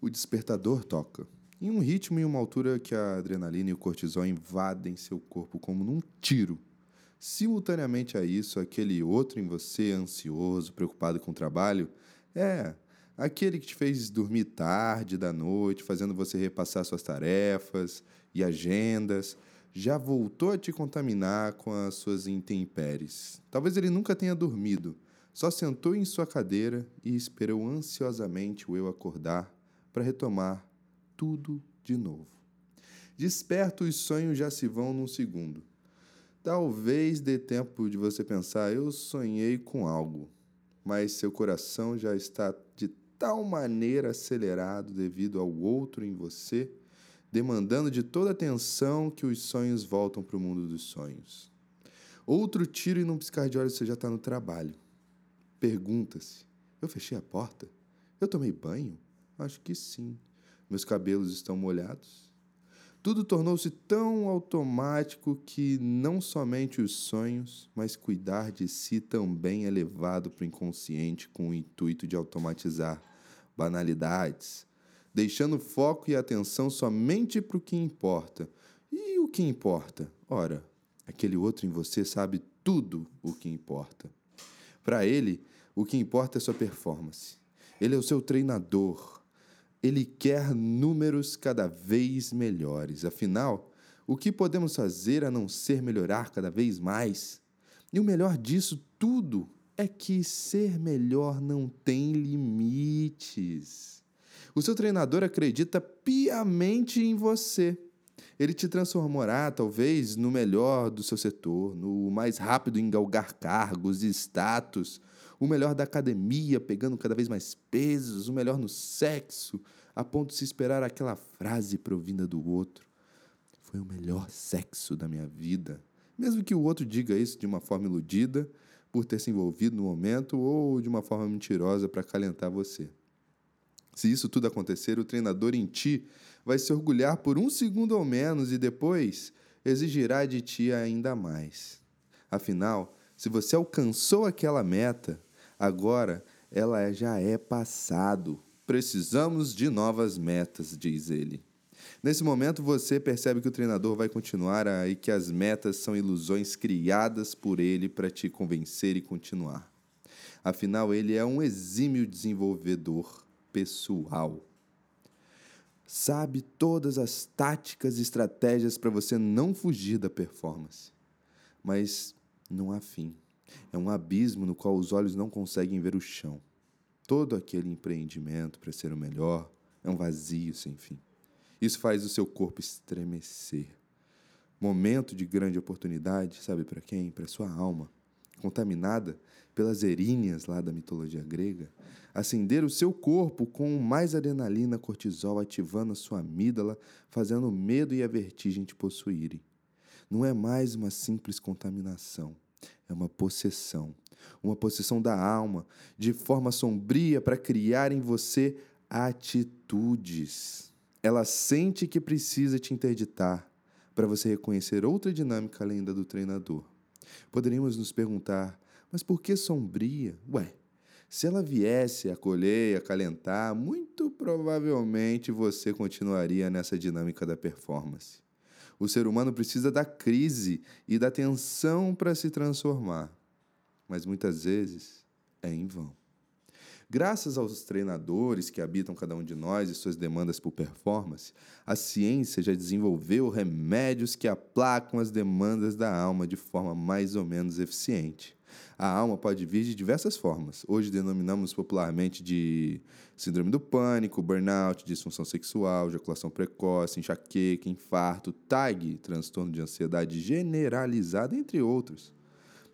o despertador toca. Em um ritmo e uma altura que a adrenalina e o cortisol invadem seu corpo como num tiro. Simultaneamente a isso, aquele outro em você, ansioso, preocupado com o trabalho, é aquele que te fez dormir tarde da noite, fazendo você repassar suas tarefas e agendas, já voltou a te contaminar com as suas intempéries. Talvez ele nunca tenha dormido, só sentou em sua cadeira e esperou ansiosamente o eu acordar para retomar tudo de novo. Desperto, os sonhos já se vão num segundo. Talvez dê tempo de você pensar, eu sonhei com algo, mas seu coração já está de tal maneira acelerado devido ao outro em você, demandando de toda atenção que os sonhos voltam para o mundo dos sonhos. Outro tiro e num piscar de olhos você já está no trabalho. Pergunta-se: eu fechei a porta? Eu tomei banho? Acho que sim. Meus cabelos estão molhados? Tudo tornou-se tão automático que não somente os sonhos, mas cuidar de si também é levado para o inconsciente com o intuito de automatizar banalidades, deixando foco e atenção somente para o que importa. E o que importa? Ora, aquele outro em você sabe tudo o que importa. Para ele, o que importa é sua performance. Ele é o seu treinador, ele quer números cada vez melhores. Afinal, o que podemos fazer a não ser melhorar cada vez mais? E o melhor disso tudo é que ser melhor não tem limites. O seu treinador acredita piamente em você. Ele te transformará, talvez, no melhor do seu setor, no mais rápido em galgar cargos e status, o melhor da academia, pegando cada vez mais pesos, o melhor no sexo, a ponto de se esperar aquela frase provinda do outro. Foi o melhor sexo da minha vida. Mesmo que o outro diga isso de uma forma iludida, por ter se envolvido no momento, ou de uma forma mentirosa para acalentar você. Se isso tudo acontecer, o treinador em ti vai se orgulhar por um segundo ou menos e depois exigirá de ti ainda mais. Afinal, se você alcançou aquela meta, Agora ela já é passado. Precisamos de novas metas, diz ele. Nesse momento você percebe que o treinador vai continuar e que as metas são ilusões criadas por ele para te convencer e continuar. Afinal, ele é um exímio desenvolvedor pessoal. Sabe todas as táticas e estratégias para você não fugir da performance. Mas não há fim. É um abismo no qual os olhos não conseguem ver o chão. Todo aquele empreendimento para ser o melhor é um vazio sem fim. Isso faz o seu corpo estremecer. Momento de grande oportunidade, sabe para quem? Para sua alma, contaminada pelas erinhas lá da mitologia grega, acender o seu corpo com mais adrenalina, cortisol, ativando a sua amígdala, fazendo o medo e a vertigem te possuírem. Não é mais uma simples contaminação é uma possessão, uma possessão da alma, de forma sombria para criar em você atitudes. Ela sente que precisa te interditar para você reconhecer outra dinâmica além da do treinador. Poderíamos nos perguntar, mas por que sombria? Ué, se ela viesse a acolher acalentar, muito provavelmente você continuaria nessa dinâmica da performance. O ser humano precisa da crise e da tensão para se transformar, mas muitas vezes é em vão. Graças aos treinadores que habitam cada um de nós e suas demandas por performance, a ciência já desenvolveu remédios que aplacam as demandas da alma de forma mais ou menos eficiente. A alma pode vir de diversas formas. Hoje denominamos popularmente de síndrome do pânico, burnout, disfunção sexual, ejaculação precoce, enxaqueca, infarto, TAG, transtorno de ansiedade generalizada, entre outros.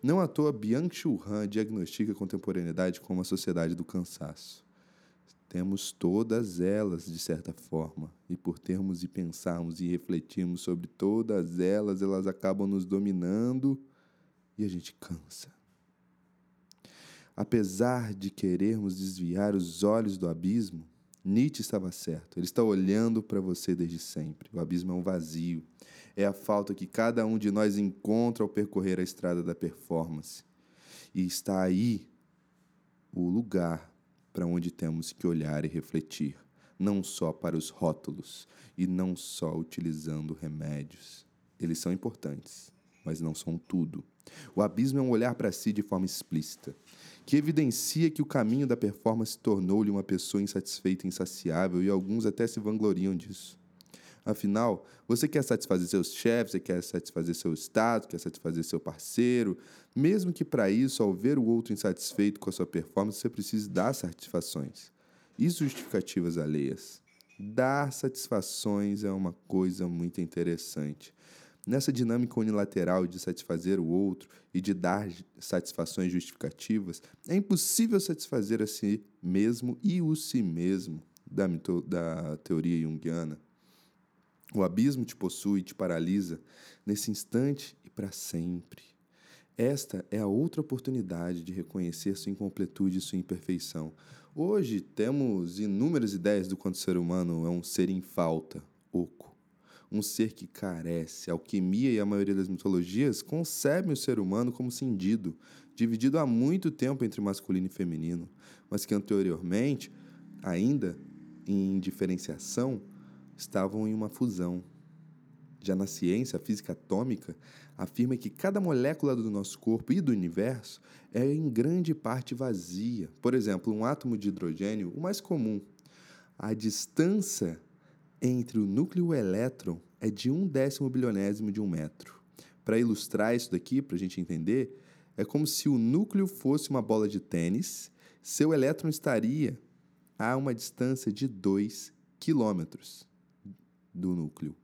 Não à toa, Byung-Chul Han diagnostica a contemporaneidade como a sociedade do cansaço. Temos todas elas, de certa forma, e por termos e pensarmos e refletirmos sobre todas elas, elas acabam nos dominando e a gente cansa. Apesar de querermos desviar os olhos do abismo, Nietzsche estava certo. Ele está olhando para você desde sempre. O abismo é um vazio. É a falta que cada um de nós encontra ao percorrer a estrada da performance. E está aí o lugar para onde temos que olhar e refletir. não só para os rótulos e não só utilizando remédios. Eles são importantes, mas não são tudo. O abismo é um olhar para si de forma explícita, que evidencia que o caminho da performance tornou-lhe uma pessoa insatisfeita e insaciável, e alguns até se vangloriam disso. Afinal, você quer satisfazer seus chefes, você quer satisfazer seu estado, quer satisfazer seu parceiro, mesmo que para isso, ao ver o outro insatisfeito com a sua performance, você precise dar satisfações e justificativas alheias. Dar satisfações é uma coisa muito interessante. Nessa dinâmica unilateral de satisfazer o outro e de dar satisfações justificativas, é impossível satisfazer a si mesmo e o si mesmo da, da teoria junguiana. O abismo te possui e te paralisa nesse instante e para sempre. Esta é a outra oportunidade de reconhecer sua incompletude e sua imperfeição. Hoje temos inúmeras ideias do quanto o ser humano é um ser em falta, oco. Um ser que carece. A alquimia e a maioria das mitologias concebem o ser humano como cindido, dividido há muito tempo entre masculino e feminino, mas que anteriormente, ainda em diferenciação, estavam em uma fusão. Já na ciência, a física atômica afirma que cada molécula do nosso corpo e do universo é em grande parte vazia. Por exemplo, um átomo de hidrogênio, o mais comum, a distância entre o núcleo e o elétron é de um décimo bilionésimo de um metro. Para ilustrar isso daqui, para a gente entender, é como se o núcleo fosse uma bola de tênis, seu elétron estaria a uma distância de 2 quilômetros do núcleo.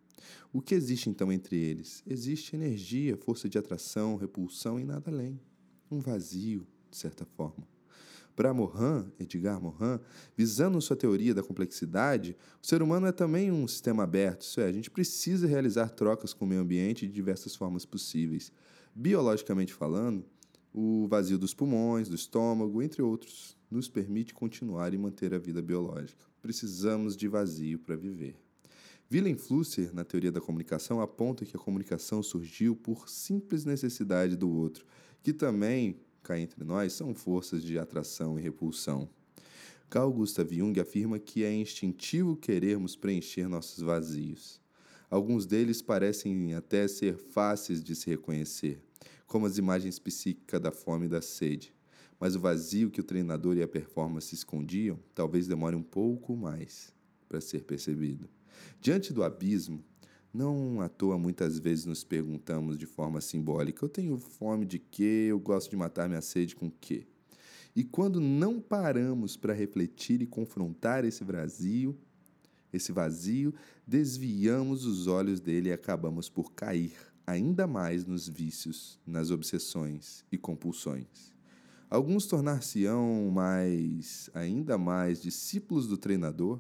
O que existe então entre eles? Existe energia, força de atração, repulsão e nada além. Um vazio, de certa forma. Para Morin, Edgar Morin, visando sua teoria da complexidade, o ser humano é também um sistema aberto, isso é, a gente precisa realizar trocas com o meio ambiente de diversas formas possíveis. Biologicamente falando, o vazio dos pulmões, do estômago, entre outros, nos permite continuar e manter a vida biológica. Precisamos de vazio para viver. Willem Flusser, na teoria da comunicação, aponta que a comunicação surgiu por simples necessidade do outro, que também, cá entre nós, são forças de atração e repulsão. Carl Gustav Jung afirma que é instintivo querermos preencher nossos vazios. Alguns deles parecem até ser fáceis de se reconhecer, como as imagens psíquicas da fome e da sede. Mas o vazio que o treinador e a performance escondiam talvez demore um pouco mais para ser percebido. Diante do abismo, não à toa muitas vezes nos perguntamos de forma simbólica: eu tenho fome de quê? Eu gosto de matar minha sede com quê? E quando não paramos para refletir e confrontar esse vazio, esse vazio, desviamos os olhos dele e acabamos por cair ainda mais nos vícios, nas obsessões e compulsões. Alguns tornar-se-ão mais, ainda mais discípulos do treinador,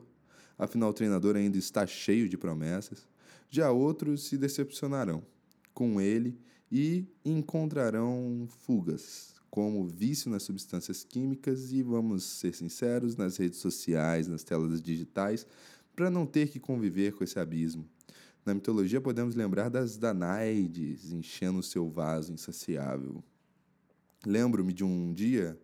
afinal o treinador ainda está cheio de promessas. Já outros se decepcionarão com ele e encontrarão fugas, como vício nas substâncias químicas e, vamos ser sinceros, nas redes sociais, nas telas digitais, para não ter que conviver com esse abismo. Na mitologia podemos lembrar das Danaides enchendo seu vaso insaciável. Lembro-me de um dia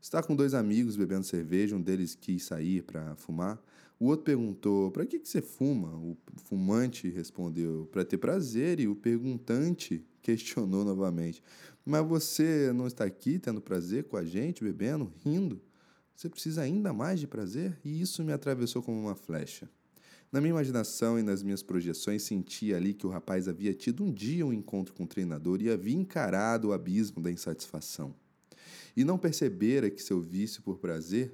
estar com dois amigos bebendo cerveja, um deles quis sair para fumar. O outro perguntou: "Para que que você fuma?" O fumante respondeu: "Para ter prazer". E o perguntante questionou novamente: "Mas você não está aqui tendo prazer com a gente, bebendo, rindo? Você precisa ainda mais de prazer?" E isso me atravessou como uma flecha. Na minha imaginação e nas minhas projeções, senti ali que o rapaz havia tido um dia um encontro com o treinador e havia encarado o abismo da insatisfação. E não percebera que seu vício por prazer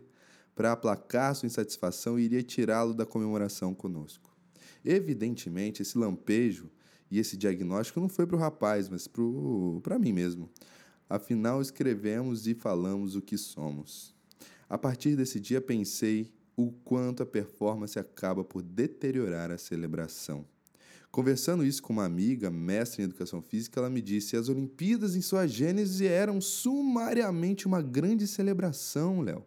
para aplacar sua insatisfação e iria tirá-lo da comemoração conosco. Evidentemente, esse lampejo e esse diagnóstico não foi para o rapaz, mas para mim mesmo. Afinal, escrevemos e falamos o que somos. A partir desse dia, pensei o quanto a performance acaba por deteriorar a celebração. Conversando isso com uma amiga, mestre em educação física, ela me disse: as Olimpíadas, em sua gênese, eram sumariamente uma grande celebração, Léo.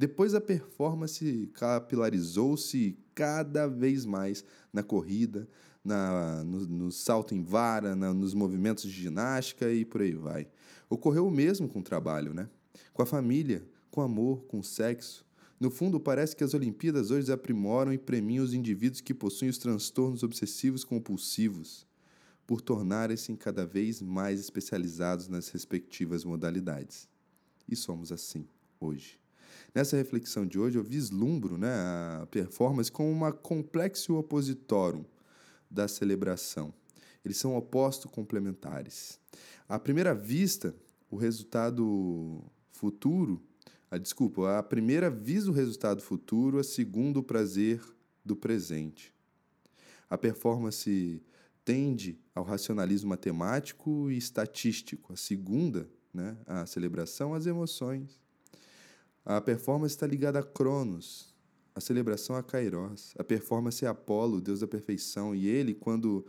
Depois a performance capilarizou-se cada vez mais na corrida, na, no, no salto em vara, na, nos movimentos de ginástica e por aí vai. Ocorreu o mesmo com o trabalho, né? Com a família, com o amor, com o sexo. No fundo, parece que as Olimpíadas hoje aprimoram e premiam os indivíduos que possuem os transtornos obsessivos compulsivos, por tornarem-se cada vez mais especializados nas respectivas modalidades. E somos assim hoje. Nessa reflexão de hoje, eu vislumbro né, a performance como uma complexo opositorum da celebração. Eles são opostos complementares. À primeira vista, o resultado futuro, a desculpa, a primeira visa o resultado futuro, a segunda o prazer do presente. A performance tende ao racionalismo matemático e estatístico. A segunda, né, a celebração, as emoções. A performance está ligada a Cronos, a celebração a Kairos. A performance é Apolo, deus da perfeição, e ele, quando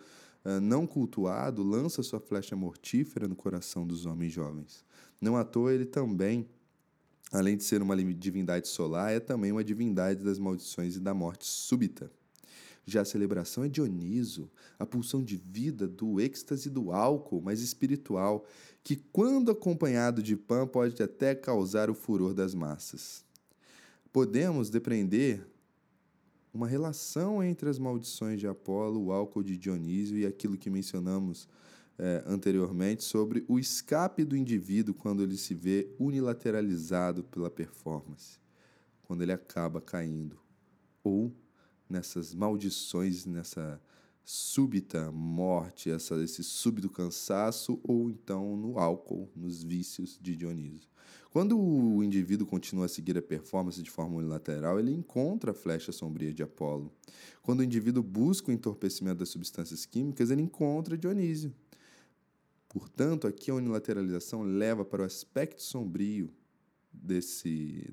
uh, não cultuado, lança sua flecha mortífera no coração dos homens jovens. Não à toa, ele também, além de ser uma divindade solar, é também uma divindade das maldições e da morte súbita. Já a celebração é Dioniso, a pulsão de vida do êxtase do álcool, mas espiritual, que, quando acompanhado de pão, pode até causar o furor das massas. Podemos depreender uma relação entre as maldições de Apolo, o álcool de Dionísio e aquilo que mencionamos é, anteriormente sobre o escape do indivíduo quando ele se vê unilateralizado pela performance, quando ele acaba caindo, ou nessas maldições, nessa súbita morte, essa, esse súbito cansaço, ou então no álcool, nos vícios de Dionísio. Quando o indivíduo continua a seguir a performance de forma unilateral, ele encontra a flecha sombria de Apolo. Quando o indivíduo busca o entorpecimento das substâncias químicas, ele encontra Dionísio. Portanto, aqui a unilateralização leva para o aspecto sombrio desse,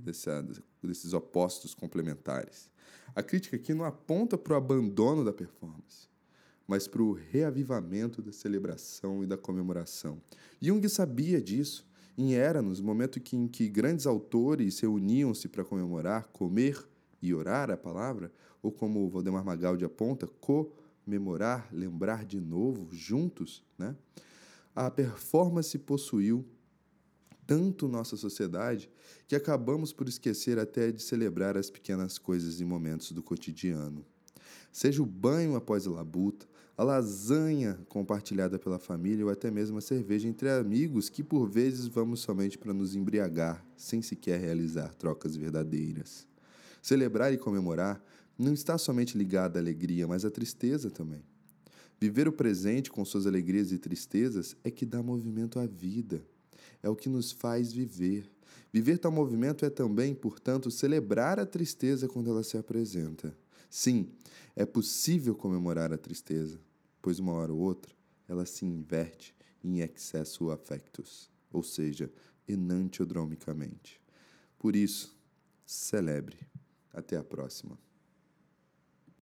desses opostos complementares. A crítica aqui não aponta para o abandono da performance, mas para o reavivamento da celebração e da comemoração. Jung sabia disso. Em Eranos, momento em que grandes autores reuniam-se para comemorar, comer e orar a palavra, ou como Valdemar Magaldi aponta, comemorar, lembrar de novo, juntos, né? a performance possuiu tanto nossa sociedade que acabamos por esquecer até de celebrar as pequenas coisas e momentos do cotidiano. Seja o banho após a labuta, a lasanha compartilhada pela família ou até mesmo a cerveja entre amigos que por vezes vamos somente para nos embriagar, sem sequer realizar trocas verdadeiras. Celebrar e comemorar não está somente ligado à alegria, mas à tristeza também. Viver o presente com suas alegrias e tristezas é que dá movimento à vida é o que nos faz viver. Viver tal movimento é também, portanto, celebrar a tristeza quando ela se apresenta. Sim, é possível comemorar a tristeza, pois uma hora ou outra ela se inverte em excesso affectus, ou seja, enantiodromicamente. Por isso, celebre. Até a próxima.